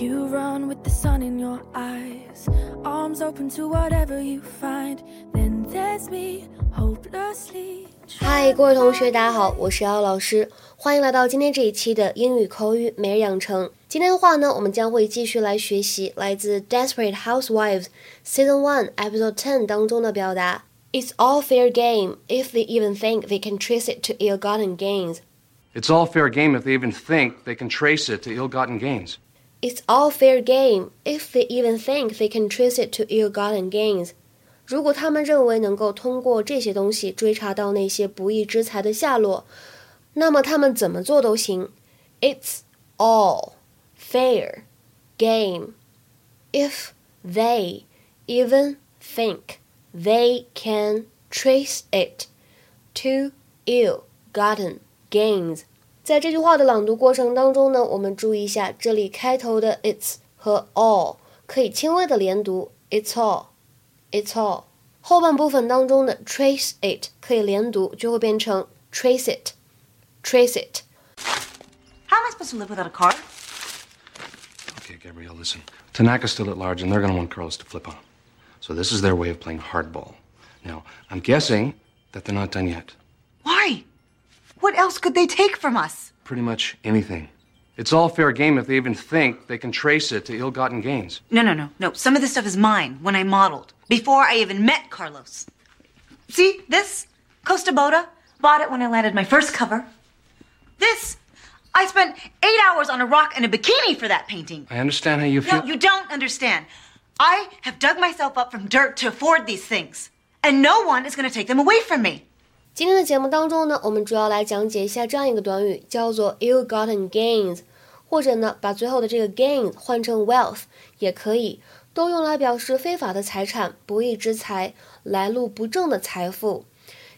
You run with the sun in your eyes, arms open to whatever you find. Then there's me, hopelessly. 嗨，各位同学，大家好，我是姚老师，欢迎来到今天这一期的英语口语每日养成。今天的话呢，我们将会继续来学习来自《Desperate Housewives》Season One Episode Ten 当中的表达。It's all fair game if they even think they can trace it to ill-gotten gains. It's all fair game if they even think they can trace it to ill-gotten gains. It's all fair game if they even think they can trace it to ill-gotten gains. 如果他们认为能够通过这些东西追查到那些不义之财的下落，那么他们怎么做都行。It's all fair game if they even think they can trace it to ill-gotten gains. 在这句话的朗读过程当中呢，我们注意一下这里开头的 its 和 all 可以轻微的连读，it's all，it's all。后半部分当中的 trace it 可以连读，就会变成 trace it，trace it。How am I supposed to live without a car? Okay, Gabrielle, listen. Tanaka's still at large, and they're going to want Carlos to flip on him. So this is their way of playing hardball. Now, I'm guessing that they're not done yet. What else could they take from us? Pretty much anything. It's all fair game if they even think they can trace it to ill-gotten gains. No, no, no, no. Some of this stuff is mine when I modeled, before I even met Carlos. See, this? Costa Boda. Bought it when I landed my first cover. This? I spent eight hours on a rock and a bikini for that painting. I understand how you feel. No, you don't understand. I have dug myself up from dirt to afford these things, and no one is going to take them away from me. 今天的节目当中呢，我们主要来讲解一下这样一个短语，叫做 ill-gotten gains，或者呢，把最后的这个 gains 换成 wealth 也可以，都用来表示非法的财产、不义之财、来路不正的财富。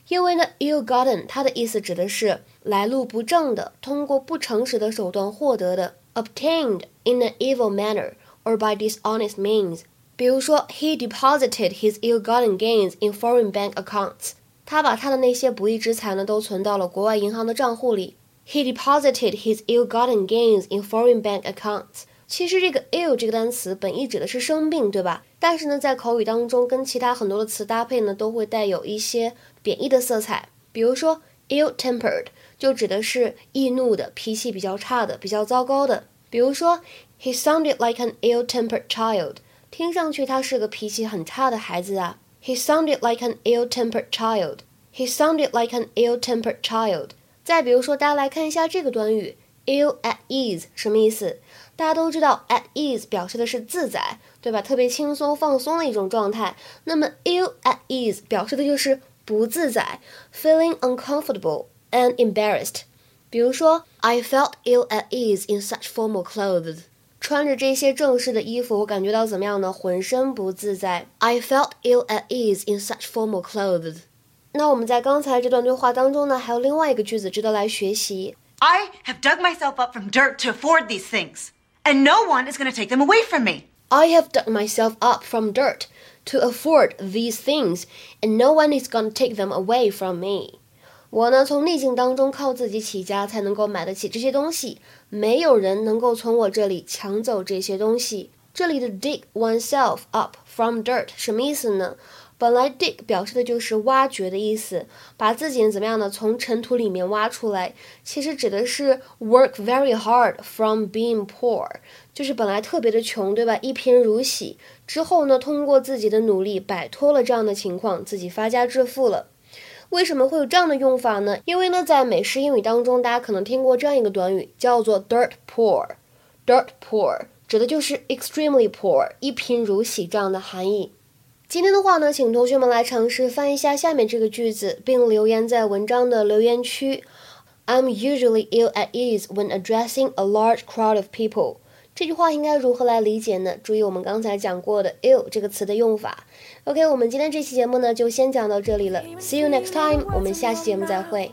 因为呢，ill-gotten 它的意思指的是来路不正的，通过不诚实的手段获得的，obtained in an evil manner or by dishonest means。比如说，he deposited his ill-gotten gains in foreign bank accounts。他把他的那些不义之财呢，都存到了国外银行的账户里。He deposited his ill-gotten gains in foreign bank accounts。其实这个 ill 这个单词本意指的是生病，对吧？但是呢，在口语当中跟其他很多的词搭配呢，都会带有一些贬义的色彩。比如说 ill-tempered 就指的是易怒的、脾气比较差的、比较糟糕的。比如说 He sounded like an ill-tempered child，听上去他是个脾气很差的孩子啊。He sounded like an ill-tempered child. He sounded like an ill-tempered child. 再比如说，大家来看一下这个短语 ill at ease 什么意思？大家都知道 at ease 表示的是自在，对吧？特别轻松放松的一种状态。那么 ill at ease 表示的就是不自在，feeling uncomfortable and embarrassed。比如说，I felt ill at ease in such formal clothes. 穿着这些正式的衣服，我感觉到怎么样呢？浑身不自在。I felt ill at ease in such formal clothes。那我们在刚才这段对话当中呢，还有另外一个句子值得来学习。 I have dug myself up from dirt to afford these things, and no one is going to take them away from me. I have dug myself up from dirt to afford these things, and no one is going to take them away from me. 我呢，从逆境当中靠自己起家，才能够买得起这些东西。没有人能够从我这里抢走这些东西。这里的 dig oneself up from dirt 什么意思呢？本来 dig 表示的就是挖掘的意思，把自己怎么样呢？从尘土里面挖出来，其实指的是 work very hard from being poor，就是本来特别的穷，对吧？一贫如洗，之后呢，通过自己的努力摆脱了这样的情况，自己发家致富了。为什么会有这样的用法呢？因为呢，在美式英语当中，大家可能听过这样一个短语，叫做 dirt poor。dirt poor 指的就是 extremely poor，一贫如洗这样的含义。今天的话呢，请同学们来尝试翻译一下下面这个句子，并留言在文章的留言区。I'm usually ill at ease when addressing a large crowd of people。这句话应该如何来理解呢？注意我们刚才讲过的 ill 这个词的用法。OK，我们今天这期节目呢，就先讲到这里了。see you next time，我们下期节目再会。